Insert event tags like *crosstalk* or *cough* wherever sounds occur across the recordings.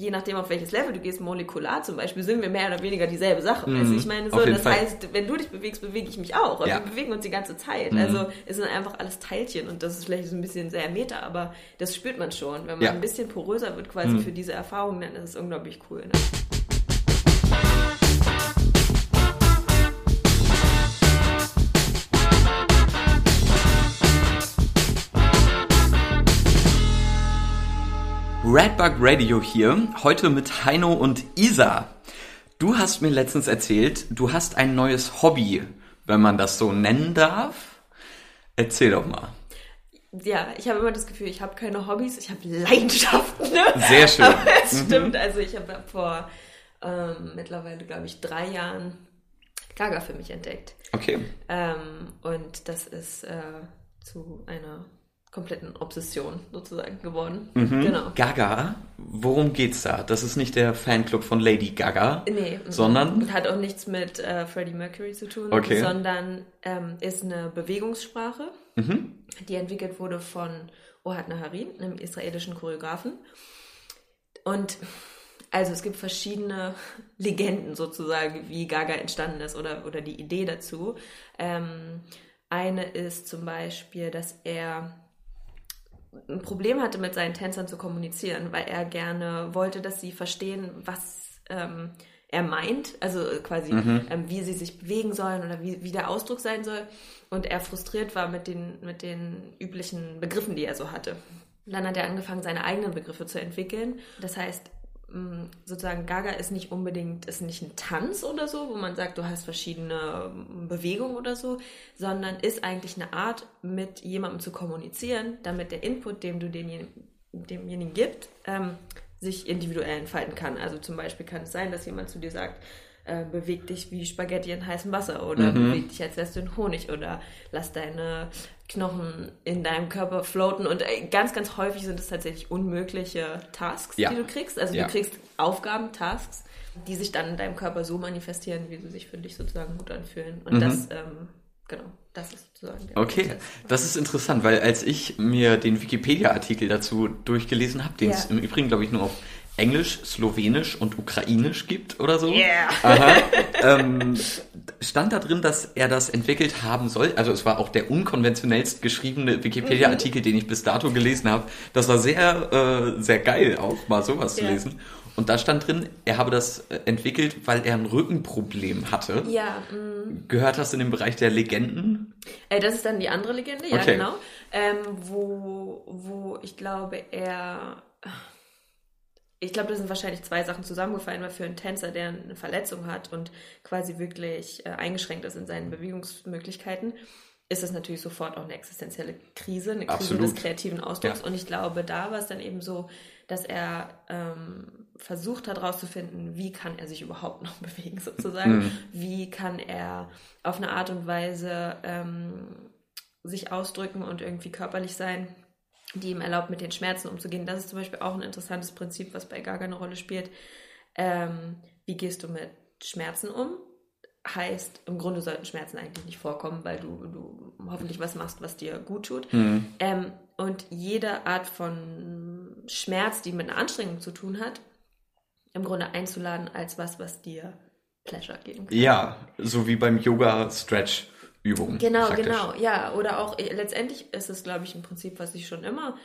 je nachdem, auf welches Level du gehst, molekular zum Beispiel, sind wir mehr oder weniger dieselbe Sache. Mhm. Also ich meine, so, das Fall. heißt, wenn du dich bewegst, bewege ich mich auch. Ja. Mhm. wir bewegen uns die ganze Zeit. Also es sind einfach alles Teilchen und das ist vielleicht so ein bisschen sehr meta, aber das spürt man schon. Wenn man Ja. Mhm. ein bisschen poröser wird quasi für diese Erfahrung, dann ist es unglaublich cool. Ne? Redbug Radio hier, heute mit Heino und Isa. Du hast mir letztens erzählt, du hast ein neues Hobby, wenn man das so nennen darf. Erzähl doch mal. Ja, ich habe immer das Gefühl, ich habe keine Hobbys, ich habe Leidenschaften. Ne? Sehr schön. *laughs* Aber es stimmt, also ich habe vor ähm, mittlerweile, glaube ich, drei Jahren Gaga für mich entdeckt. Okay. Ähm, und das ist äh, zu einer kompletten Obsession sozusagen geworden. Mhm. Genau. Gaga, worum geht's da? Das ist nicht der Fanclub von Lady Gaga, Nee, sondern hat auch nichts mit äh, Freddie Mercury zu tun, Okay. sondern ähm, ist eine Bewegungssprache, Mhm. die entwickelt wurde von Ohad Naharin, einem israelischen Choreografen. Und also es gibt verschiedene *laughs* Legenden sozusagen, wie Gaga entstanden ist oder, oder die Idee dazu. Ähm, eine ist zum Beispiel, dass er ein Problem hatte, mit seinen Tänzern zu kommunizieren, weil er gerne wollte, dass sie verstehen, was ähm, er meint, also quasi, ähm, wie sie sich bewegen sollen oder wie, wie der Ausdruck sein soll. Und er frustriert war mit den, mit den üblichen Begriffen, die er so hatte. Dann hat er angefangen, seine eigenen Begriffe zu entwickeln. Das heißt, sozusagen Gaga ist nicht unbedingt, ist nicht ein Tanz oder so, wo man sagt, du hast verschiedene ähm, Bewegungen oder so, sondern ist eigentlich eine Art, mit jemandem zu kommunizieren, damit der Input, den du denjenigen, demjenigen gibt, ähm, sich individuell entfalten kann. Also zum Beispiel kann es sein, dass jemand zu dir sagt, äh, beweg dich wie Spaghetti in heißem Wasser oder beweg dich, als wärst du in Honig oder lass deine Knochen in deinem Körper floaten und äh, ganz, ganz häufig sind es tatsächlich unmögliche Tasks, Ja. die du kriegst. Also Ja. du kriegst Aufgaben, Tasks, die sich dann in deinem Körper so manifestieren, wie sie sich für dich sozusagen gut anfühlen. Und das, ähm, genau, das ist sozusagen der Okay, Prozess. das ist interessant, weil als ich mir den Wikipedia-Artikel dazu durchgelesen habe, den es Ja. im Übrigen, glaube ich, nur auf Englisch, Slowenisch und Ukrainisch gibt oder so, Yeah. *laughs* Ähm, stand da drin, dass er das entwickelt haben soll. Also es war auch der unkonventionellst geschriebene Wikipedia-Artikel, den ich bis dato gelesen habe. Das war sehr, äh, sehr geil auch, mal sowas zu Ja. lesen. Und da stand drin, er habe das äh, entwickelt, weil er ein Rückenproblem hatte. Ja, mh. Gehört das in den Bereich der Legenden? Äh, das ist dann die andere Legende, ja Okay. genau. Ähm, wo, wo ich glaube, er. Ich glaube, das sind wahrscheinlich zwei Sachen zusammengefallen, weil für einen Tänzer, der eine Verletzung hat und quasi wirklich äh, eingeschränkt ist in seinen Bewegungsmöglichkeiten, ist das natürlich sofort auch eine existenzielle Krise, eine Krise Absolut. des kreativen Ausdrucks. Ja. Und ich glaube, da war es dann eben so, dass er ähm, versucht hat herauszufinden, wie kann er sich überhaupt *laughs* noch bewegen sozusagen, Mhm. wie kann er auf eine Art und Weise ähm, sich ausdrücken und irgendwie körperlich sein, die ihm erlaubt, mit den Schmerzen umzugehen. Das ist zum Beispiel auch ein interessantes Prinzip, was bei Gaga eine Rolle spielt. Ähm, wie gehst du mit Schmerzen um? Heißt, im Grunde sollten Schmerzen eigentlich nicht vorkommen, weil du, du hoffentlich was machst, was dir gut tut. Ähm, und jede Art von Schmerz, die mit einer Anstrengung zu tun hat, im Grunde einzuladen als was, was dir Pleasure geben kann. Ja, so wie beim Yoga-Stretch-Übungen. Genau, praktisch. genau, ja. Oder auch äh, letztendlich ist es, glaube ich, ein Prinzip, was ich schon immer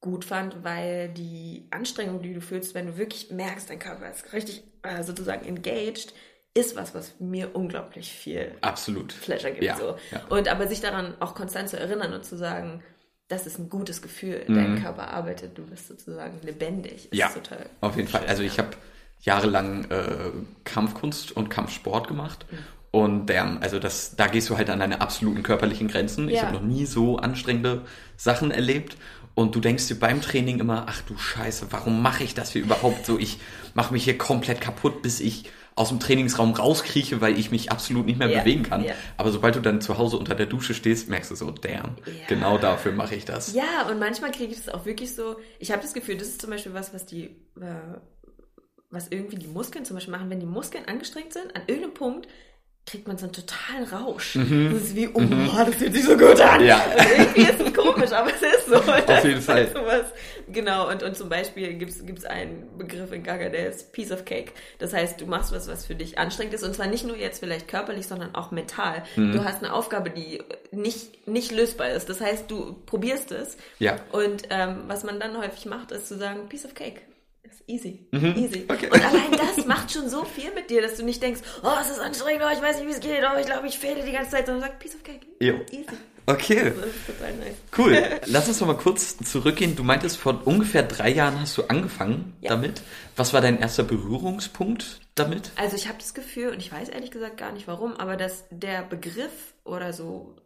gut fand, weil die Anstrengung, die du fühlst, wenn du wirklich merkst, dein Körper ist richtig äh, sozusagen engaged, ist was, was mir unglaublich viel Absolut. Pleasure gibt. Ja, so. ja. Und aber sich daran auch konstant zu erinnern und zu sagen, das ist ein gutes Gefühl, Mhm. dein Körper arbeitet, du bist sozusagen lebendig. Ist Ja, total auf jeden Fall. schön, Also ich ja. habe jahrelang äh, Kampfkunst und Kampfsport gemacht. Mhm. Und der, also das, da gehst du halt an deine absoluten körperlichen Grenzen. Ich Ja. habe noch nie so anstrengende Sachen erlebt. Und du denkst dir beim Training immer, ach du Scheiße, warum mache ich das hier überhaupt so? Ich mache mich hier komplett kaputt, bis ich aus dem Trainingsraum rauskrieche, weil ich mich absolut nicht mehr Ja, bewegen kann. ja. Aber sobald du dann zu Hause unter der Dusche stehst, merkst du so, damn, Ja. genau dafür mache ich das. Ja, und manchmal kriege ich das auch wirklich so. Ich habe das Gefühl, das ist zum Beispiel was, was die, äh, was irgendwie die Muskeln zum Beispiel machen, wenn die Muskeln angestrengt sind, an irgendeinem Punkt kriegt man so einen totalen Rausch. Das ist wie, oh, das fühlt sich so gut an. Mhm. Ja. Irgendwie ist es komisch, aber es ist so. Auf jeden *laughs* Fall. Sowas. Genau, und, und zum Beispiel gibt es einen Begriff in Gaga, der ist Piece of Cake. Das heißt, du machst was, was für dich anstrengend ist. Und zwar nicht nur jetzt vielleicht körperlich, sondern auch mental. Mhm. Du hast eine Aufgabe, die nicht, nicht lösbar ist. Das heißt, du probierst es. Ja. Und ähm, was man dann häufig macht, ist zu sagen, Piece of Cake. Ist easy. Easy. Mhm. Okay. Und allein das macht schon so viel mit dir, dass du nicht denkst, oh, es ist anstrengend, oh, ich weiß nicht, wie es geht, oh, ich glaube, ich fehle die ganze Zeit, sondern sagst, Piece of Cake. Jo. Easy. Okay. Nice. Cool. Lass uns noch mal kurz zurückgehen. Du meintest, vor ungefähr drei Jahren hast du angefangen Ja. damit. Was war dein erster Berührungspunkt damit? Also ich habe das Gefühl, und ich weiß ehrlich gesagt gar nicht warum, aber dass der Begriff oder so,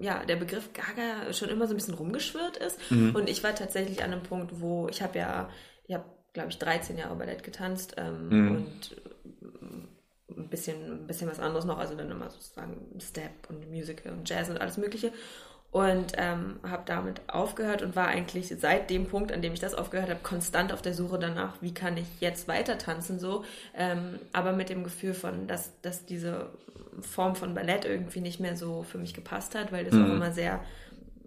ja, der Begriff Gaga schon immer so ein bisschen rumgeschwirrt ist. Und ich war tatsächlich an einem Punkt, wo ich habe ja, ich habe, glaube ich, 13 Jahre Ballett getanzt ähm, und äh, ein bisschen, ein bisschen was anderes noch, also dann immer sozusagen Step und Musical und Jazz und alles Mögliche. Und ähm, habe damit aufgehört und war eigentlich seit dem Punkt, an dem ich das aufgehört habe, konstant auf der Suche danach, wie kann ich jetzt weiter tanzen so. Ähm, aber mit dem Gefühl von, dass, dass diese Form von Ballett irgendwie nicht mehr so für mich gepasst hat, weil das auch immer sehr,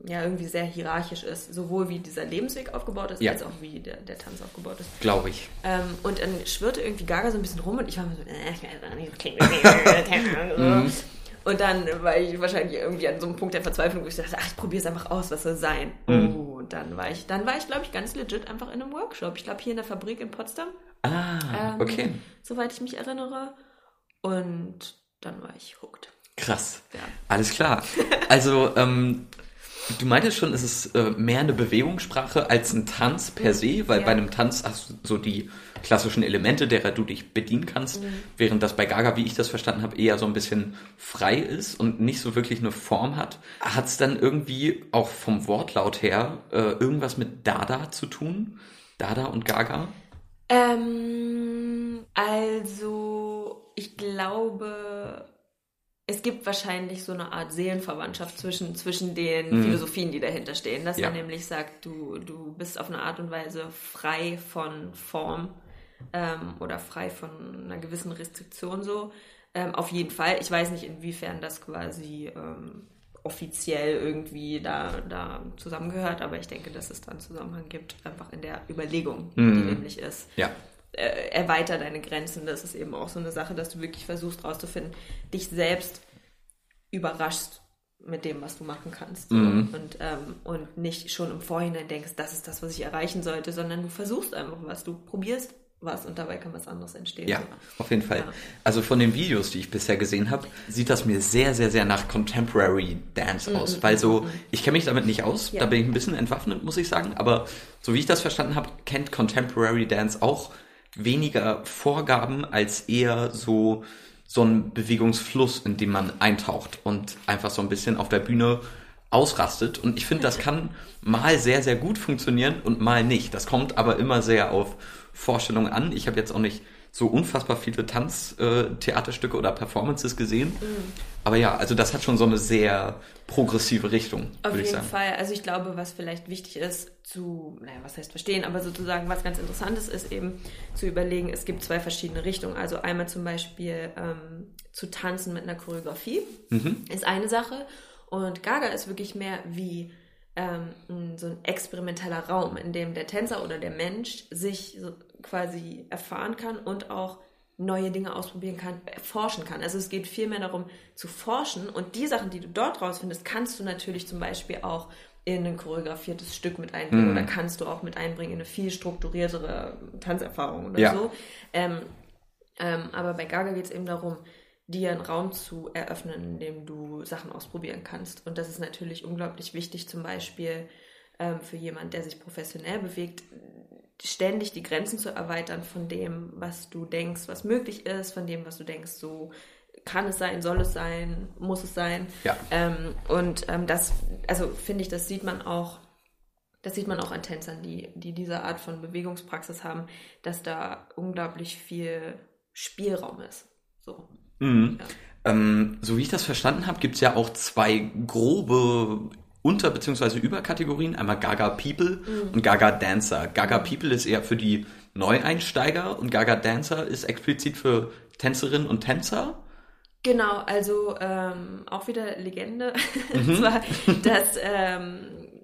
ja, irgendwie sehr hierarchisch ist. Sowohl wie dieser Lebensweg aufgebaut ist, Ja. als auch wie der, der Tanz aufgebaut ist. Glaube ich. Ähm, und dann schwirrte irgendwie Gaga so ein bisschen rum und ich war mir so, äh, ich weiß nicht, klingt *laughs* irgendwie- Und dann war ich wahrscheinlich irgendwie an so einem Punkt der Verzweiflung, wo ich dachte, ach, ich probiere es einfach aus, was soll sein. Oh, und dann war ich, dann war ich, glaube ich, ganz legit einfach in einem Workshop. Ich glaube, hier in der Fabrik in Potsdam, Ah, Ähm, okay. soweit ich mich erinnere. Und dann war ich hooked. Krass. Ja. Alles klar. Also, ähm, du meintest schon, es ist äh, mehr eine Bewegungssprache als ein Tanz per se, weil Ja. bei einem Tanz hast du so die klassischen Elemente, derer du dich bedienen kannst, während das bei Gaga, wie ich das verstanden habe, eher so ein bisschen frei ist und nicht so wirklich eine Form hat. Hat es dann irgendwie auch vom Wortlaut her äh, irgendwas mit Dada zu tun? Dada und Gaga? Ähm, also, ich glaube, es gibt wahrscheinlich so eine Art Seelenverwandtschaft zwischen, zwischen den Philosophien, die dahinter stehen. Dass Ja. man nämlich sagt, du, du bist auf eine Art und Weise frei von Form ähm, oder frei von einer gewissen Restriktion so. Ähm, auf jeden Fall. Ich weiß nicht, inwiefern das quasi ähm, offiziell irgendwie da, da zusammengehört, aber ich denke, dass es da einen Zusammenhang gibt, einfach in der Überlegung, die nämlich ist Ja. Äh, erweiter deine Grenzen. Das ist eben auch so eine Sache, dass du wirklich versuchst rauszufinden, dich selbst überraschst mit dem, was du machen kannst. so. Und, ähm, und nicht schon im Vorhinein denkst, das ist das, was ich erreichen sollte, sondern du versuchst einfach was. Du probierst was und dabei kann was anderes entstehen. Ja, auf jeden Fall. Ja. Also von den Videos, die ich bisher gesehen habe, sieht das mir sehr, sehr, sehr nach Contemporary Dance aus. Weil so, ich kenne mich damit nicht aus, Mhm, Ja. da bin ich ein bisschen entwaffnet, muss ich sagen. Aber so wie ich das verstanden habe, kennt Contemporary Dance auch weniger Vorgaben als eher so so ein Bewegungsfluss, in dem man eintaucht und einfach so ein bisschen auf der Bühne ausrastet. Und ich finde, das kann mal sehr, sehr gut funktionieren und mal nicht. Das kommt aber immer sehr auf Vorstellungen an. Ich habe jetzt auch nicht so unfassbar viele Tanztheaterstücke oder Performances gesehen. Mhm. Aber ja, also das hat schon so eine sehr progressive Richtung, Auf würde ich jeden sagen. Fall. Also ich glaube, was vielleicht wichtig ist zu, naja, was heißt verstehen, aber sozusagen was ganz Interessantes ist eben zu überlegen, es gibt zwei verschiedene Richtungen. Also einmal zum Beispiel ähm, zu tanzen mit einer Choreografie ist eine Sache und Gaga ist wirklich mehr wie ähm, so ein experimenteller Raum, in dem der Tänzer oder der Mensch sich so quasi erfahren kann und auch neue Dinge ausprobieren kann, forschen kann. Also es geht vielmehr darum zu forschen und die Sachen, die du dort rausfindest, kannst du natürlich zum Beispiel auch in ein choreografiertes Stück mit einbringen oder kannst du auch mit einbringen in eine viel strukturiertere Tanzerfahrung oder Ja. so. Ähm, ähm, aber bei Gaga geht es eben darum, dir einen Raum zu eröffnen, in dem du Sachen ausprobieren kannst. Und das ist natürlich unglaublich wichtig, zum Beispiel ähm, für jemand, der sich professionell bewegt, ständig die Grenzen zu erweitern von dem, was du denkst, was möglich ist, von dem, was du denkst, so kann es sein, soll es sein, muss es sein. Ja. Ähm, und ähm, das, also finde ich, das sieht man auch, das sieht man auch an Tänzern, die, die diese Art von Bewegungspraxis haben, dass da unglaublich viel Spielraum ist. So. Mhm. Ja. Ähm, so wie ich das verstanden habe, gibt es ja auch zwei grobe Unter- bzw. Überkategorien. Einmal Gaga People Mhm. und Gaga Dancer. Gaga People ist eher für die Neueinsteiger und Gaga Dancer ist explizit für Tänzerinnen und Tänzer. Genau, also ähm, auch wieder Legende. *laughs* Mhm. zwar, *laughs* dass ähm,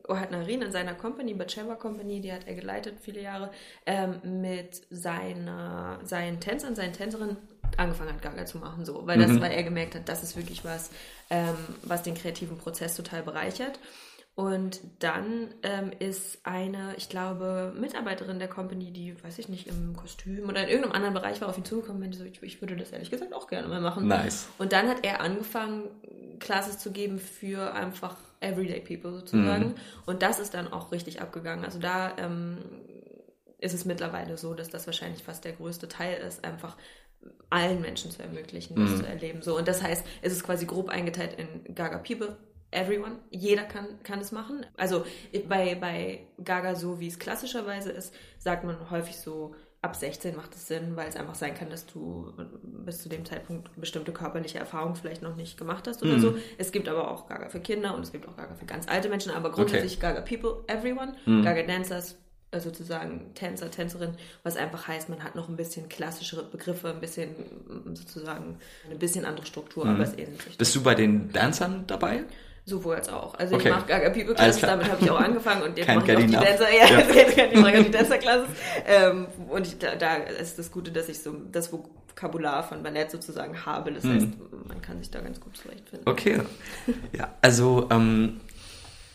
Ohad Narin in seiner Company, Bacheva Company, die hat er geleitet viele Jahre, ähm, mit seiner, seinen Tänzern, seinen Tänzerinnen angefangen hat, Gaga zu machen, so, weil das, mhm. weil er gemerkt hat, das ist wirklich was, ähm, was den kreativen Prozess total bereichert. Und dann ähm, ist eine, ich glaube, Mitarbeiterin der Company, die, weiß ich nicht, im Kostüm oder in irgendeinem anderen Bereich war, auf ihn zugekommen und so, ich, ich würde das ehrlich gesagt auch gerne mal machen. Nice. Und dann hat er angefangen, Classes zu geben für einfach Everyday People sozusagen. Mhm. Und das ist dann auch richtig abgegangen. Also da ähm, ist es mittlerweile so, dass das wahrscheinlich fast der größte Teil ist, einfach allen Menschen zu ermöglichen, das mhm. zu erleben. So, und das heißt, es ist quasi grob eingeteilt in Gaga People, everyone, jeder kann, kann es machen. Also bei, bei Gaga, so wie es klassischerweise ist, sagt man häufig so, ab 16 macht es Sinn, weil es einfach sein kann, dass du bis zu dem Zeitpunkt bestimmte körperliche Erfahrungen vielleicht noch nicht gemacht hast oder mm. so. Es gibt aber auch Gaga für Kinder und es gibt auch Gaga für ganz alte Menschen, aber grundsätzlich okay. Gaga People, everyone, mm. Gaga Dancers, äh, sozusagen Tänzer, Tänzerin, was einfach heißt, man hat noch ein bisschen klassischere Begriffe, ein bisschen sozusagen eine bisschen andere Struktur, mm. aber es ähnelt sich. Bist du bei den Dancern dabei? Sowohl als auch. Also okay. ich mache Gaga People Classes, damit habe ich auch angefangen und jetzt mache ich auch die Dancer, *laughs* ja, ja. jetzt mache ich auch die Dancer Classes. Ähm, und ich, da, da, ist das Gute, dass ich so das Vokabular von Ballett sozusagen habe. Das mhm. heißt, man kann sich da ganz gut zurechtfinden. Okay. ja, also ähm,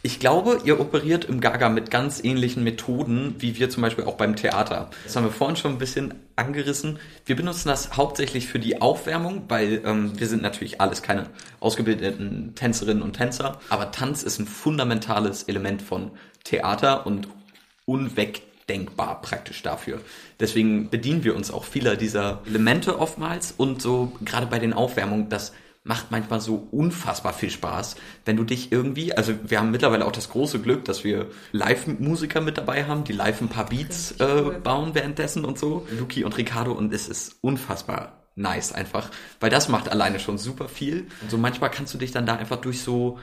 ich glaube, ihr operiert im Gaga mit ganz ähnlichen Methoden, wie wir zum Beispiel auch beim Theater. Das haben wir vorhin schon ein bisschen angerissen. Wir benutzen das hauptsächlich für die Aufwärmung, weil ähm, wir sind natürlich alles keine ausgebildeten Tänzerinnen und Tänzer. Aber Tanz ist ein fundamentales Element von Theater und unwegdenkbar praktisch dafür. Deswegen bedienen wir uns auch vieler dieser Elemente oftmals und so gerade bei den Aufwärmungen, dass macht manchmal so unfassbar viel Spaß, wenn du dich irgendwie, also wir haben mittlerweile auch das große Glück, dass wir Live-Musiker mit dabei haben, die live ein paar Beats äh, bauen währenddessen und so. Luki und Ricardo und es ist unfassbar nice einfach, weil das macht alleine schon super viel. Und so manchmal kannst du dich dann da einfach durch so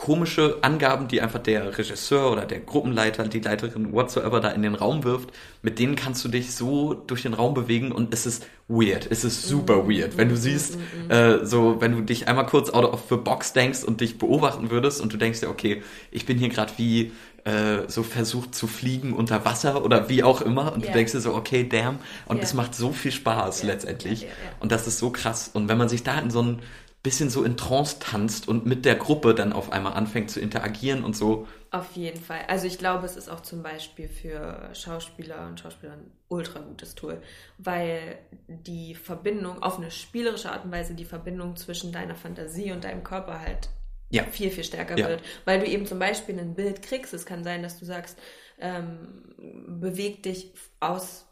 komische Angaben, die einfach der Regisseur oder der Gruppenleiter, die Leiterin, whatsoever da in den Raum wirft, mit denen kannst du dich so durch den Raum bewegen und es ist weird, es ist super mhm. weird. Wenn du mhm. siehst, mhm. äh, so, wenn du dich einmal kurz out of the box denkst und dich beobachten würdest und du denkst dir, okay, ich bin hier gerade wie äh, so versucht zu fliegen unter Wasser oder wie auch immer und yeah. du denkst dir so, okay, damn, und yeah. es macht so viel Spaß yeah. letztendlich und das ist so krass und wenn man sich da in so ein bisschen so in Trance tanzt und mit der Gruppe dann auf einmal anfängt zu interagieren und so. Auf jeden Fall. Also ich glaube, es ist auch zum Beispiel für Schauspieler und Schauspieler ein ultra gutes Tool, weil die Verbindung auf eine spielerische Art und Weise, die Verbindung zwischen deiner Fantasie und deinem Körper halt ja. viel, viel stärker ja. wird. Weil du eben zum Beispiel ein Bild kriegst. Es kann sein, dass du sagst, ähm, beweg dich aus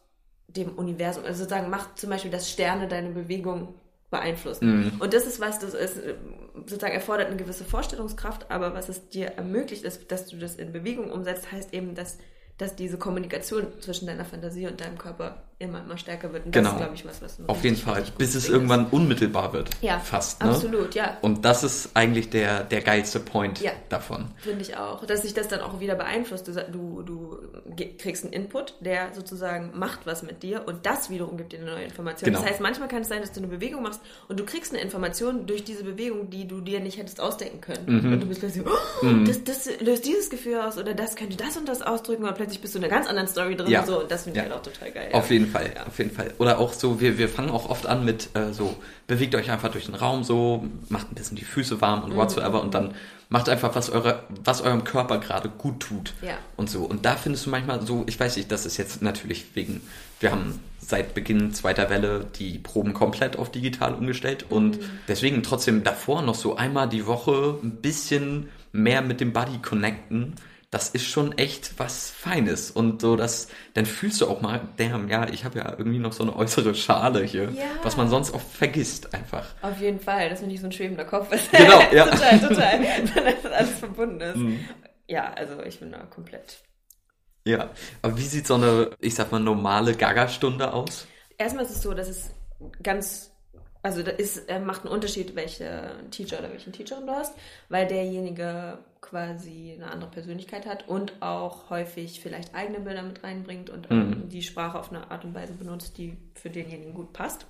dem Universum. Also sozusagen, mach zum Beispiel, dass Sterne deine Bewegung beeinflussen. Mhm. Und das ist was, das ist sozusagen erfordert eine gewisse Vorstellungskraft, aber was es dir ermöglicht, ist, dass du das in Bewegung umsetzt, heißt eben, dass, dass diese Kommunikation zwischen deiner Fantasie und deinem Körper immer, immer stärker wird. Und genau. das ist, glaube ich, was, was Auf jeden Fall, bis es irgendwann ist. unmittelbar wird. Ja, fast. Ne? Absolut, ja. Und das ist eigentlich der, der geilste Point ja. davon. Finde ich auch. Dass sich das dann auch wieder beeinflusst. Du, du, kriegst einen Input, der sozusagen macht was mit dir und das wiederum gibt dir eine neue Information. Genau. Das heißt, manchmal kann es sein, dass du eine Bewegung machst und du kriegst eine Information durch diese Bewegung, die du dir nicht hättest ausdenken können. Mhm. Und du bist plötzlich, oh, mhm. das, das löst dieses Gefühl aus oder das könnte das und das ausdrücken oder plötzlich bist du in einer ganz anderen Story drin. Ja. Und, so. und das finde ich ja. halt auch total geil. Auf jeden Fall, ja. auf jeden Fall. Oder auch so, wir, wir fangen auch oft an mit äh, so, bewegt euch einfach durch den Raum so, macht ein bisschen die Füße warm und mhm. whatsoever und dann macht einfach, was, eure, was eurem Körper gerade gut tut. Ja. Und so. Und da findest du manchmal so, ich weiß nicht, das ist jetzt natürlich wegen, wir haben seit Beginn zweiter Welle die Proben komplett auf digital umgestellt und mhm. deswegen trotzdem davor noch so einmal die Woche ein bisschen mehr mit dem Buddy connecten das ist schon echt was Feines. Und so, das, dann fühlst du auch mal, damn, ja, ich habe ja irgendwie noch so eine äußere Schale hier, ja. was man sonst oft vergisst einfach. Auf jeden Fall, dass man nicht so ein schwebender Kopf ist. *laughs* Genau, *laughs* ja. total, total. dass alles verbunden ist. Mhm. Ja, also ich bin da komplett. Ja, aber wie sieht so eine, ich sag mal, normale Gaga-Stunde aus? Erstmal ist es so, dass es ganz also da ist, äh, macht einen Unterschied, welche Teacher oder welchen Teacherin du hast, weil derjenige quasi eine andere Persönlichkeit hat und auch häufig vielleicht eigene Bilder mit reinbringt und ähm, mhm. die Sprache auf eine Art und Weise benutzt, die für denjenigen gut passt.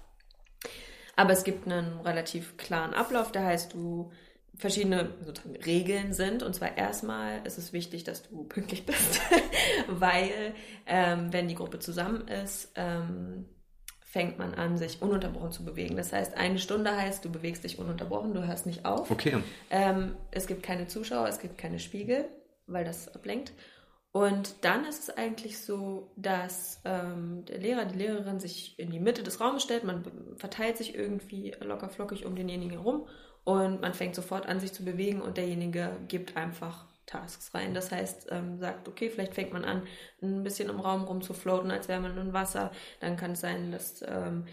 Aber es gibt einen relativ klaren Ablauf, der heißt, du verschiedene sozusagen Regeln sind. Und zwar erstmal ist es wichtig, dass du pünktlich bist, *laughs* weil ähm, wenn die Gruppe zusammen ist, ähm, fängt man an, sich ununterbrochen zu bewegen. Das heißt, eine Stunde heißt, du bewegst dich ununterbrochen, du hörst nicht auf. Okay. Ähm, es gibt keine Zuschauer, es gibt keine Spiegel, weil das ablenkt. Und dann ist es eigentlich so, dass ähm, der Lehrer, die Lehrerin sich in die Mitte des Raumes stellt, man verteilt sich irgendwie locker flockig um denjenigen herum und man fängt sofort an, sich zu bewegen und derjenige gibt einfach Tasks rein. Das heißt, ähm, sagt, okay, vielleicht fängt man an, ein bisschen im Raum rumzufloaten, als wäre man in Wasser. Dann kann es sein, dass ähm,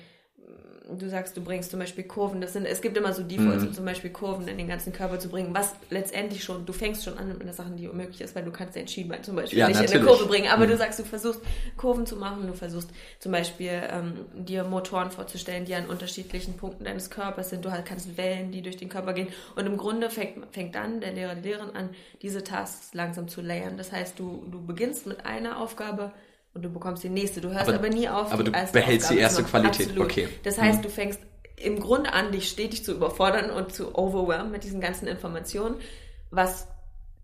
du sagst, du bringst zum Beispiel Kurven, das sind, es gibt immer so Defaults, mhm. zum Beispiel Kurven in den ganzen Körper zu bringen, was letztendlich schon, du fängst schon an mit einer Sache, die unmöglich ist, weil du kannst dein Schienbein zum Beispiel ja, nicht natürlich. in eine Kurve bringen, aber mhm. du sagst, du versuchst Kurven zu machen, du versuchst zum Beispiel ähm, dir Motoren vorzustellen, die an unterschiedlichen Punkten deines Körpers sind, du halt kannst Wellen, die durch den Körper gehen und im Grunde fängt, fängt dann der Lehrer, die Lehrerin an, diese Tasks langsam zu layern. Das heißt, du, du beginnst mit einer Aufgabe, und du bekommst die nächste. Du hörst aber, aber nie auf. Aber du behältst die erste Qualität. Absolut. Okay. Das heißt, mhm. du fängst im Grunde an, dich stetig zu überfordern und zu overwhelmen mit diesen ganzen Informationen, was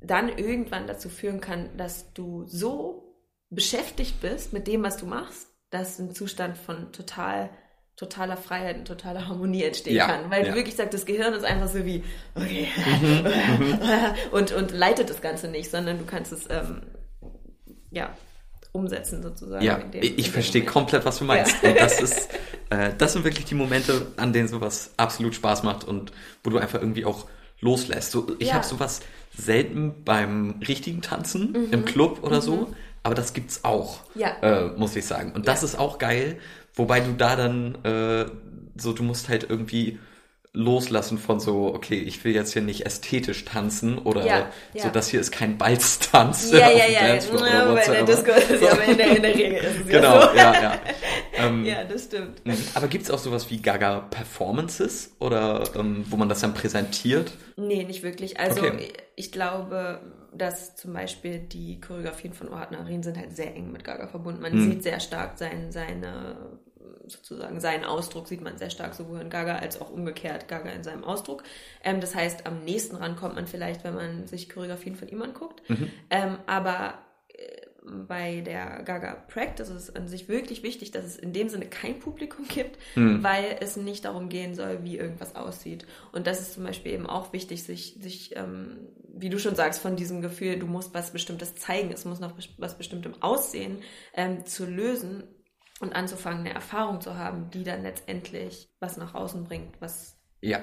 dann irgendwann dazu führen kann, dass du so beschäftigt bist mit dem, was du machst, dass ein Zustand von total totaler Freiheit und totaler Harmonie entstehen ja, kann. Weil ja. du wirklich sagst, das Gehirn ist einfach so wie, okay, mhm, *laughs* mhm. und, und leitet das Ganze nicht, sondern du kannst es, ähm, ja, umsetzen sozusagen. Ja, dem, ich verstehe komplett, was du meinst. Ja. Und das ist, *laughs* äh, das sind wirklich die Momente, an denen sowas absolut Spaß macht und wo du einfach irgendwie auch loslässt. So, ich ja. habe sowas selten beim richtigen Tanzen mhm. im Club oder mhm. so, aber das gibt's auch, ja. äh, muss ich sagen. Und das ist auch geil, wobei du da dann äh, so, du musst halt irgendwie loslassen von so, okay, ich will jetzt hier nicht ästhetisch tanzen oder ja, ja. so, das hier ist kein Balztanz. Ja, *laughs* ja, ja. ja aber in der Disco ist es ja, aber in der, in der Regel ist es genau, ja so. ja, ja. Ähm, ja, das stimmt. Mhm. Aber gibt es auch sowas wie Gaga Performances oder ähm, wo man das dann präsentiert? Nee, nicht wirklich. Also okay. ich glaube, dass zum Beispiel die Choreografien von Ohat Narin sind halt sehr eng mit Gaga verbunden. Man hm. sieht sehr stark sein, seine sozusagen seinen Ausdruck sieht man sehr stark sowohl in Gaga als auch umgekehrt Gaga in seinem Ausdruck. Ähm, das heißt, am nächsten ran kommt man vielleicht, wenn man sich Choreografien von ihm anguckt. Mhm. Ähm, aber äh, bei der Gaga Practice ist es an sich wirklich wichtig, dass es in dem Sinne kein Publikum gibt, mhm. weil es nicht darum gehen soll, wie irgendwas aussieht. Und das ist zum Beispiel eben auch wichtig, sich, sich ähm, wie du schon sagst, von diesem Gefühl, du musst was Bestimmtes zeigen, es muss noch was Bestimmtem aussehen, ähm, zu lösen, und anzufangen, eine Erfahrung zu haben, die dann letztendlich was nach außen bringt, was ja.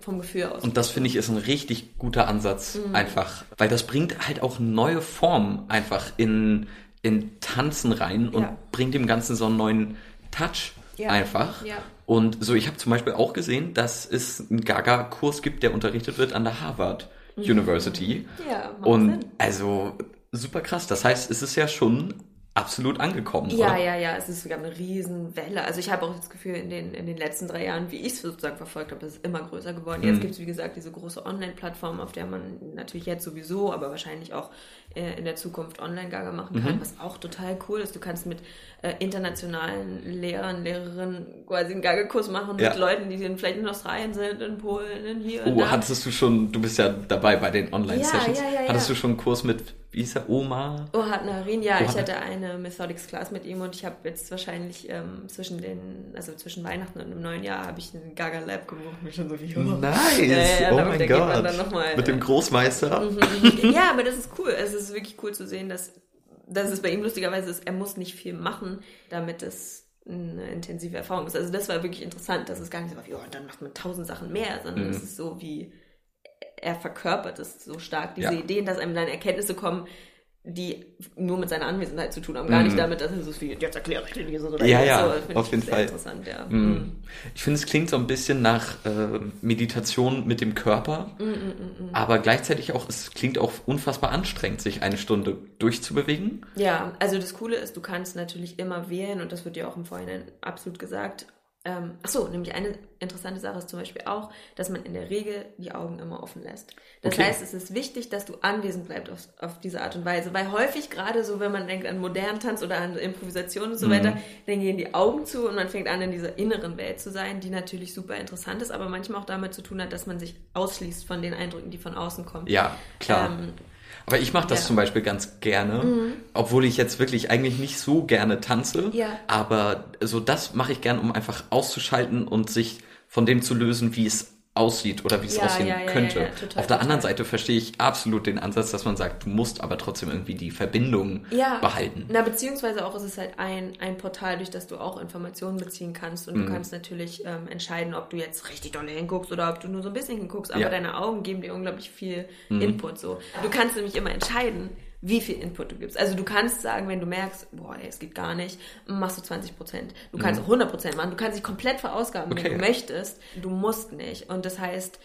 vom Gefühl aus. Und das finde ich ist ein richtig guter Ansatz mhm. einfach, weil das bringt halt auch neue Formen einfach in, in Tanzen rein und ja. bringt dem Ganzen so einen neuen Touch ja. einfach. Ja. Und so, ich habe zum Beispiel auch gesehen, dass es einen Gaga-Kurs gibt, der unterrichtet wird an der Harvard mhm. University. Ja, und Sinn. also super krass. Das heißt, es ist ja schon absolut angekommen. Ja, oder? ja, ja, es ist sogar eine Riesenwelle. Also ich habe auch das Gefühl, in den, in den letzten drei Jahren, wie ich es sozusagen verfolgt habe, ist immer größer geworden. Jetzt mhm. gibt es, wie gesagt, diese große Online-Plattform, auf der man natürlich jetzt sowieso, aber wahrscheinlich auch äh, in der Zukunft Online-Gaga machen kann, mhm. was auch total cool ist. Du kannst mit äh, internationalen Lehrern, Lehrerinnen quasi einen Gaga-Kurs machen ja. mit Leuten, die vielleicht in Australien sind, in Polen, in hier. Oh, hattest du schon, du bist ja dabei bei den Online-Sessions. Ja, ja, ja, hattest du schon einen Kurs mit wie hieß er, Oma? Ohat Narin, ja, ich hatte eine Methodics Class mit ihm und ich habe jetzt wahrscheinlich ähm, zwischen den, also zwischen Weihnachten und dem neuen Jahr habe ich einen Gaga Lab gebucht, mich schon so wie, oh. Nice, *laughs* ja, oh mein Gott. Mit dem Großmeister. Mhm, *laughs* mhm. ja, aber das ist cool, es ist wirklich cool zu sehen, dass, dass es bei ihm lustigerweise ist, er muss nicht viel machen, damit es eine intensive Erfahrung ist. Also das war wirklich interessant, dass es gar nicht so war, wie, oh, dann macht man tausend Sachen mehr, sondern mhm. es ist so wie, er verkörpert es so stark, diese ja. Ideen, dass einem dann Erkenntnisse kommen, die nur mit seiner Anwesenheit zu tun haben, gar mhm. nicht damit, dass er so viel, jetzt erkläre ich dir diese oder Ja, ja, so, auf jeden Fall. Interessant, ja. Mhm. mhm. Ich finde, es klingt so ein bisschen nach äh, Meditation mit dem Körper, mhm, mhm, mhm, aber gleichzeitig auch, es klingt auch unfassbar anstrengend, sich eine Stunde durchzubewegen. Ja, also das Coole ist, du kannst natürlich immer wählen und das wird dir auch im Vorhinein absolut gesagt, Ähm, ach so, nämlich eine interessante Sache ist zum Beispiel auch, dass man in der Regel die Augen immer offen lässt. Das Okay. heißt, es ist wichtig, dass du anwesend bleibst auf, auf diese Art und Weise, weil häufig gerade so, wenn man denkt an modernen Tanz oder an Improvisation und so Mhm. weiter, dann gehen die Augen zu und man fängt an, in dieser inneren Welt zu sein, die natürlich super interessant ist, aber manchmal auch damit zu tun hat, dass man sich ausschließt von den Eindrücken, die von außen kommen. Ja, klar. Ähm, Aber ich mache das ja. Mhm. zum Beispiel ganz gerne, obwohl ich jetzt wirklich eigentlich nicht so gerne tanze. Ja. Aber so das mache ich gern, um einfach auszuschalten und sich von dem zu lösen, wie es aussieht oder wie es Ja, aussehen ja, ja, könnte. total, Auf der anderen total. Seite verstehe ich absolut den Ansatz, dass man sagt, du musst aber trotzdem irgendwie die Verbindung behalten. Na, beziehungsweise auch ist es halt ein, ein Portal, durch das du auch Informationen beziehen kannst und Mhm. du kannst natürlich ähm, entscheiden, ob du jetzt richtig doll hinguckst oder ob du nur so ein bisschen hinguckst, aber deine Augen geben dir unglaublich viel Mhm. Input so. Du kannst nämlich immer entscheiden, wie viel Input du gibst. Also du kannst sagen, wenn du merkst, boah, ey, es geht gar nicht, machst du 20 Prozent. Du kannst auch 100 Prozent machen. Du kannst dich komplett verausgaben, Mhm. Okay. wenn du möchtest. Du musst nicht. Und das heißt,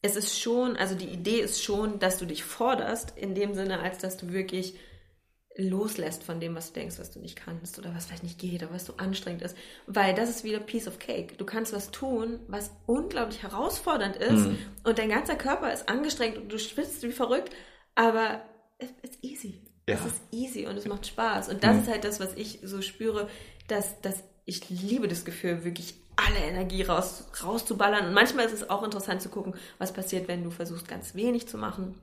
es ist schon, also die Idee ist schon, dass du dich forderst, in dem Sinne, als dass du wirklich loslässt von dem, was du denkst, was du nicht kannst oder was vielleicht nicht geht oder was so anstrengend ist. Weil das ist wieder Piece of Cake. Du kannst was tun, was unglaublich herausfordernd ist und dein ganzer Körper ist angestrengt und du schwitzt wie verrückt, aber es ist easy. Ja. Es ist easy und es macht Spaß. Und das ist halt das, was ich so spüre, dass, dass ich liebe das Gefühl, wirklich alle Energie raus, rauszuballern. Und manchmal ist es auch interessant zu gucken, was passiert, wenn du versuchst, ganz wenig zu machen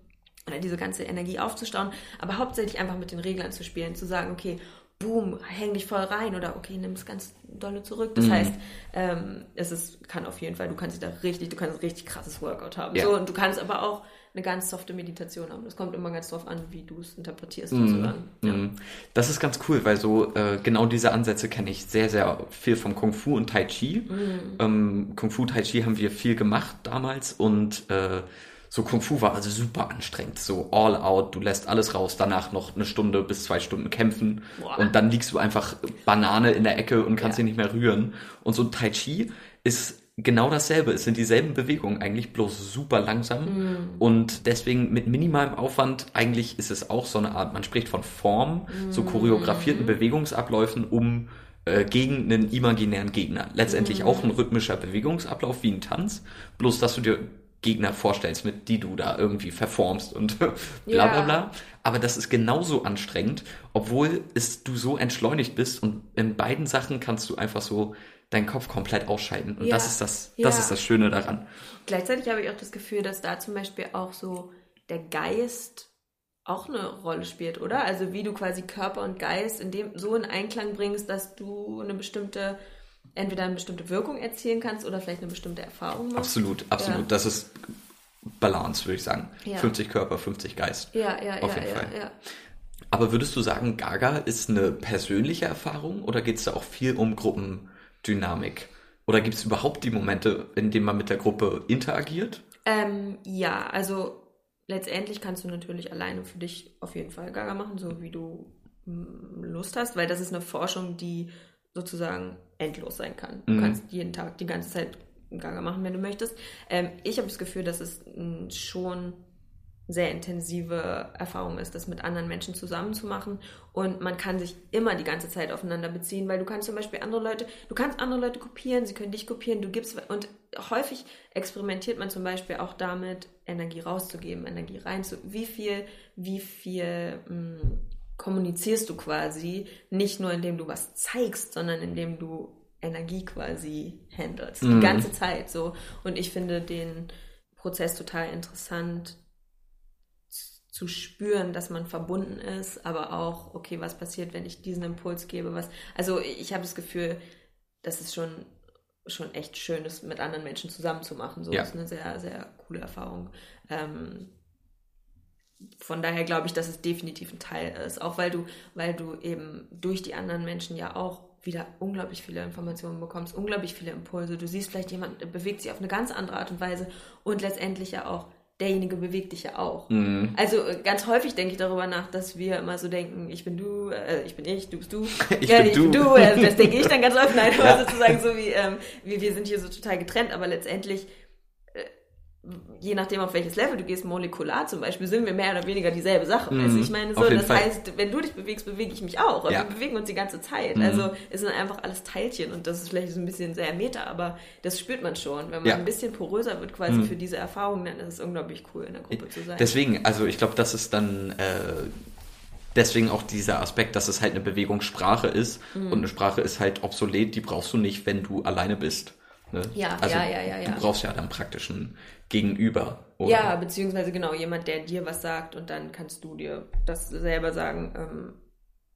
oder diese ganze Energie aufzustauen, aber hauptsächlich einfach mit den Reglern zu spielen, zu sagen, okay, boom, häng dich voll rein oder okay, nimm es ganz dolle zurück. Das heißt, ähm, es ist, kann auf jeden Fall, du kannst da richtig, du kannst ein richtig krasses Workout haben. Ja. So, und du kannst aber auch eine ganz softe Meditation haben. Das kommt immer ganz drauf an, wie du es interpretierst sozusagen. Ja. Mhm. Das ist ganz cool, weil so äh, genau diese Ansätze kenne ich sehr, sehr viel vom Kung Fu und Tai Chi. Mhm. Ähm, Kung Fu, Tai Chi haben wir viel gemacht damals und äh, so Kung Fu war also super anstrengend. So all out, du lässt alles raus, danach noch eine Stunde bis zwei Stunden kämpfen Boah. und dann liegst du einfach Banane in der Ecke und kannst Ja. dich nicht mehr rühren. Und so Tai Chi ist genau dasselbe. Es sind dieselben Bewegungen, eigentlich bloß super langsam. Mhm. Und deswegen mit minimalem Aufwand, eigentlich ist es auch so eine Art, man spricht von Form, Mhm. so choreografierten Bewegungsabläufen, um äh, gegen einen imaginären Gegner. Letztendlich Mhm. auch ein rhythmischer Bewegungsablauf wie ein Tanz, bloß dass du dir Gegner vorstellst, mit die du da irgendwie verformst und *laughs* bla bla Ja. bla. Aber das ist genauso anstrengend, obwohl es, du so entschleunigt bist und in beiden Sachen kannst du einfach so deinen Kopf komplett ausschalten. Und Ja. das ist das, das Ja. ist das Schöne daran. Gleichzeitig habe ich auch das Gefühl, dass da zum Beispiel auch so der Geist auch eine Rolle spielt, oder? Also wie du quasi Körper und Geist in dem so in Einklang bringst, dass du eine bestimmte, entweder eine bestimmte Wirkung erzielen kannst oder vielleicht eine bestimmte Erfahrung machst. Absolut, absolut. Ja. Das ist Balance, würde ich sagen. Ja. 50 Körper, 50 Geist. Ja, ja, Auf ja, jeden ja, Fall. Aber würdest du sagen, Gaga ist eine persönliche Erfahrung oder geht es da auch viel um Gruppendynamik? Oder gibt es überhaupt die Momente, in denen man mit der Gruppe interagiert? Ähm, ja, also letztendlich kannst du natürlich alleine für dich auf jeden Fall Gaga machen, so wie du mm, Lust hast, weil das ist eine Forschung, die sozusagen endlos sein kann. Du Mhm. kannst jeden Tag die ganze Zeit Gaga machen, wenn du möchtest. Ähm, ich habe das Gefühl, dass es mm, schon sehr intensive Erfahrung ist, das mit anderen Menschen zusammen zu machen. Und man kann sich immer die ganze Zeit aufeinander beziehen, weil du kannst zum Beispiel andere Leute, du kannst andere Leute kopieren, sie können dich kopieren, du gibst, und häufig experimentiert man zum Beispiel auch damit, Energie rauszugeben, Energie reinzu, wie viel, wie viel mh, kommunizierst du quasi, nicht nur indem du was zeigst, sondern indem du Energie quasi handelst, die ganze Zeit so. Und ich finde den Prozess total interessant, zu spüren, dass man verbunden ist, aber auch, okay, was passiert, wenn ich diesen Impuls gebe, was, also ich habe das Gefühl, dass es schon, schon echt schön ist, mit anderen Menschen zusammen zu machen, so Ja. das ist eine sehr, sehr coole Erfahrung. Ähm, von daher glaube ich, dass es definitiv ein Teil ist, auch weil du, weil du eben durch die anderen Menschen ja auch wieder unglaublich viele Informationen bekommst, unglaublich viele Impulse. Du siehst vielleicht jemand bewegt sich auf eine ganz andere Art und Weise und letztendlich ja auch derjenige bewegt dich ja auch. Mhm. Also äh, ganz häufig denke ich darüber nach, dass wir immer so denken, ich bin du, äh, ich bin ich, du bist du. *laughs* Ich ja, bin du. Also das denke ich dann ganz oft. Nein, *laughs* aber Ja. sozusagen so wie, ähm, wie wir sind hier so total getrennt, aber letztendlich je nachdem, auf welches Level du gehst, molekular zum Beispiel, sind wir mehr oder weniger dieselbe Sache. Mhm, Also ich meine, so, das Fall. heißt, wenn du dich bewegst, bewege ich mich auch. Ja. wir bewegen uns die ganze Zeit. Mhm. Also es sind einfach alles Teilchen und das ist vielleicht so ein bisschen sehr meta, aber das spürt man schon. Wenn man Ja. ein bisschen poröser wird quasi Mhm. für diese Erfahrung, dann ist es unglaublich cool, in der Gruppe zu sein. Deswegen, also ich glaube, das ist dann äh, deswegen auch dieser Aspekt, dass es halt eine Bewegungssprache ist Mhm. und eine Sprache ist halt obsolet, die brauchst du nicht, wenn du alleine bist. Ne? Ja, also, ja, ja, ja, ja. Du brauchst ja dann praktisch ein Gegenüber. Oder? Ja, beziehungsweise genau, jemand, der dir was sagt und dann kannst du dir das selber sagen. Ähm,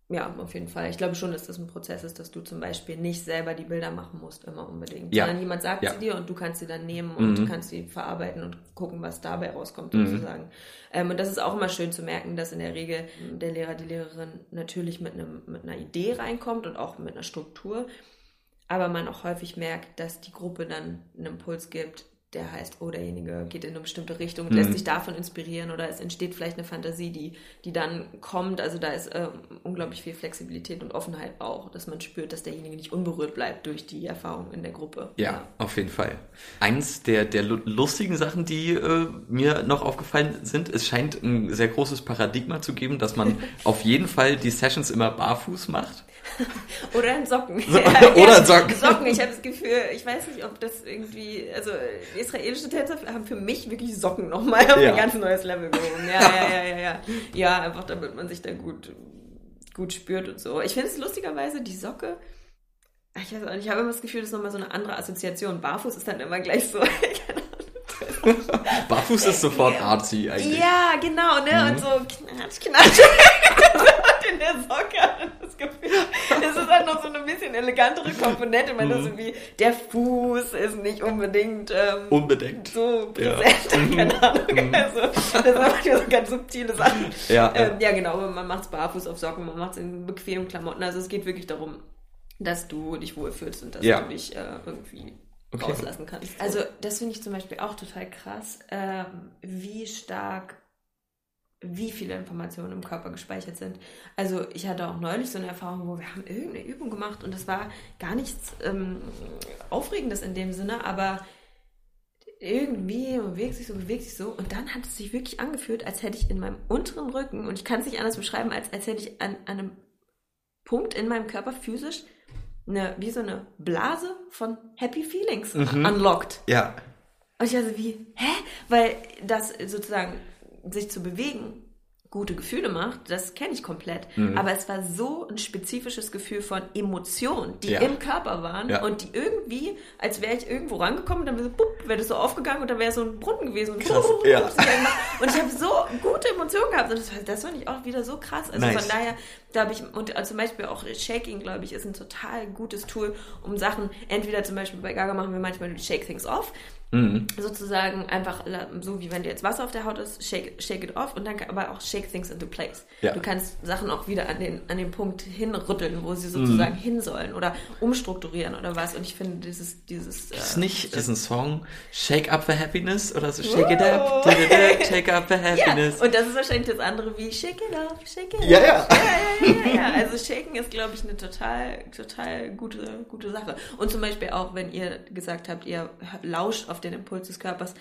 ja, auf jeden Fall. Ich glaube schon, dass das ein Prozess ist, dass du zum Beispiel nicht selber die Bilder machen musst, immer unbedingt. Ja. Sondern jemand sagt Ja. sie dir und du kannst sie dann nehmen und Mhm. kannst sie verarbeiten und gucken, was dabei rauskommt, Mhm. sozusagen. Ähm, und das ist auch immer schön zu merken, dass in der Regel der Lehrer, die Lehrerin natürlich mit, einem, mit einer Idee reinkommt und auch mit einer Struktur. Aber man auch häufig merkt, dass die Gruppe dann einen Impuls gibt, der heißt, oh, derjenige geht in eine bestimmte Richtung und Mhm. lässt sich davon inspirieren oder es entsteht vielleicht eine Fantasie, die, die dann kommt. Also da ist äh, unglaublich viel Flexibilität und Offenheit auch, dass man spürt, dass derjenige nicht unberührt bleibt durch die Erfahrung in der Gruppe. Ja, auf jeden Fall. Eins der, der lu- lustigen Sachen, die äh, mir noch aufgefallen sind, es scheint ein sehr großes Paradigma zu geben, dass man *laughs* auf jeden Fall die Sessions immer barfuß macht. *laughs* Oder in Socken. So, *laughs* *laughs* oder in Socken. Socken. Ich habe das Gefühl, ich weiß nicht, ob das irgendwie, also israelische Tänzer haben für mich wirklich Socken nochmal auf Ja. ein ganz neues Level gehoben. Ja, ja, ja, ja, ja. Ja, einfach damit man sich da gut, gut spürt und so. Ich finde es lustigerweise, die Socke, ich weiß auch nicht, ich habe immer das Gefühl, das ist nochmal so eine andere Assoziation. Barfuß ist dann immer gleich so, Barfuß ist sofort artsy eigentlich. Ja, genau, ne? Mhm. Und so knatsch, knatsch. in der Socke hat man das Gefühl. Es ist halt noch so eine bisschen elegantere Komponente. Man Mhm. so wie, der Fuß ist nicht unbedingt ähm, Unbedingt. so Ja. präsent, *laughs* Mhm. keine Ahnung. Mhm. Also, das sind manchmal so ganz subtile Sachen. Ja, Ähm, ja. ja, genau, man macht es barfuß auf Socken, man macht es in bequemen Klamotten. Also es geht wirklich darum, dass du dich wohlfühlst und dass Ja. du dich äh, irgendwie Okay. rauslassen kannst. Also das finde ich zum Beispiel auch total krass, ähm, wie stark, wie viele Informationen im Körper gespeichert sind. Also ich hatte auch neulich so eine Erfahrung, wo wir haben irgendeine Übung gemacht und das war gar nichts ähm, Aufregendes in dem Sinne, aber irgendwie bewegt sich so, bewegt sich so und dann hat es sich wirklich angefühlt, als hätte ich in meinem unteren Rücken, und ich kann es nicht anders beschreiben, als, als hätte ich an, an einem Punkt in meinem Körper physisch eine, wie so eine Blase von Happy Feelings Mhm. unlocked. Ja. Und ich war so wie, hä? Weil das sozusagen sich zu bewegen gute Gefühle macht, das kenne ich komplett. Mhm. Aber es war so ein spezifisches Gefühl von Emotionen, die Ja. im Körper waren Ja. und die irgendwie, als wäre ich irgendwo rangekommen und dann wäre so, bupp, wäre das so aufgegangen und dann wäre so ein Brunnen gewesen. Und, Krass, ja. *laughs* und ich habe so gute Emotionen gehabt und das, war- das fand ich auch wieder so krass. Also Nice. von daher, da habe ich, und also zum Beispiel auch Shaking, glaube ich, ist ein total gutes Tool, um Sachen, entweder zum Beispiel bei Gaga machen wir manchmal Shake Things Off, Mhm. sozusagen einfach so wie wenn dir jetzt Wasser auf der Haut ist, shake, shake it off und dann aber auch shake things into place. Ja. Du kannst Sachen auch wieder an den, an den Punkt hinrütteln, wo Mhm. sie sozusagen hin sollen oder umstrukturieren oder was. Und ich finde dieses, dieses äh, Ist nicht, ein Song Shake Up the Happiness oder so Shake it up, da, da, da, shake up the ja, happiness. und das ist wahrscheinlich das andere wie Shake it off, shake it Ja, off. ja. ja, ja, ja, ja. Also Shaken ist, glaube ich, eine total, total gute, gute Sache. Und zum Beispiel auch, wenn ihr gesagt habt, ihr lauscht auf den Impuls des Körpers,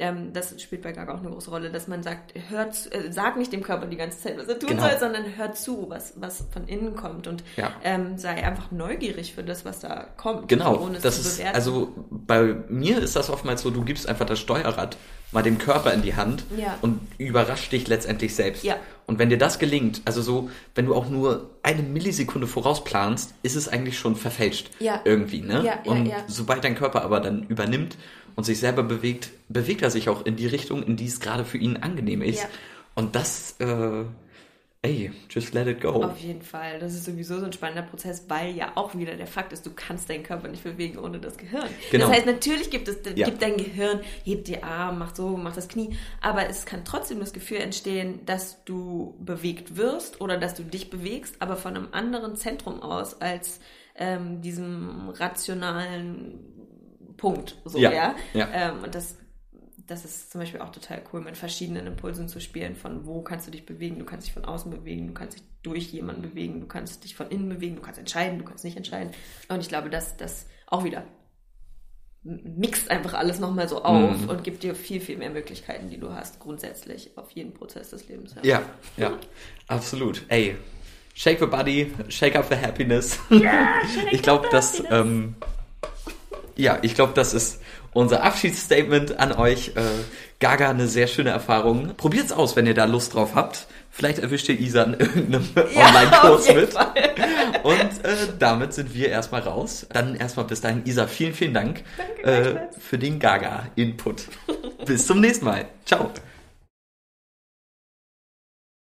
ähm, das spielt bei Gaga auch eine große Rolle, dass man sagt, hört, zu- äh, sag nicht dem Körper die ganze Zeit, was er tun Genau. soll, sondern hört zu, was, was von innen kommt und Ja. ähm, sei einfach neugierig für das, was da kommt. Genau, ohne das zu ist, also bei mir ist das oftmals so, du gibst einfach das Steuerrad mal dem Körper in die Hand Ja. und überrascht dich letztendlich selbst. Ja. Und wenn dir das gelingt, also so, wenn du auch nur eine Millisekunde vorausplanst, ist es eigentlich schon verfälscht. Ja. Irgendwie, ne? Und sobald dein Körper aber dann übernimmt und sich selber bewegt, bewegt er sich auch in die Richtung, in die es gerade für ihn angenehm ist. Und das, äh, ey, just let it go. Auf jeden Fall. Das ist sowieso so ein spannender Prozess, weil ja auch wieder der Fakt ist, du kannst deinen Körper nicht bewegen ohne das Gehirn. Genau. Das heißt, natürlich gibt es, Ja. gibt dein Gehirn, hebt die Arme, macht so, macht das Knie, aber es kann trotzdem das Gefühl entstehen, dass du bewegt wirst oder dass du dich bewegst, aber von einem anderen Zentrum aus als ähm, diesem rationalen Punkt. So, Ja, ja. ja. Ähm, und das das ist zum Beispiel auch total cool, mit verschiedenen Impulsen zu spielen, von wo kannst du dich bewegen, du kannst dich von außen bewegen, du kannst dich durch jemanden bewegen, du kannst dich von innen bewegen, du kannst entscheiden, du kannst nicht entscheiden. Und ich glaube, dass das auch wieder mixt einfach alles nochmal so auf Mhm. und gibt dir viel, viel mehr Möglichkeiten, die du hast, grundsätzlich auf jeden Prozess des Lebens. Ja, ja, absolut. Ey, shake the body, shake up the happiness. *laughs* ich glaube, das, ähm, ja, ich glaube, das ist unser Abschiedsstatement an euch. Äh, Gaga, eine sehr schöne Erfahrung. Probiert's aus, wenn ihr da Lust drauf habt. Vielleicht erwischt ihr Isa in irgendeinem *laughs* Ja, *laughs* Online-Kurs mit. Fall. *laughs* Und äh, damit sind wir erstmal raus. Dann erstmal bis dahin, Isa, vielen, vielen Dank Danke, äh, für den Gaga-Input. bis zum nächsten Mal. Ciao.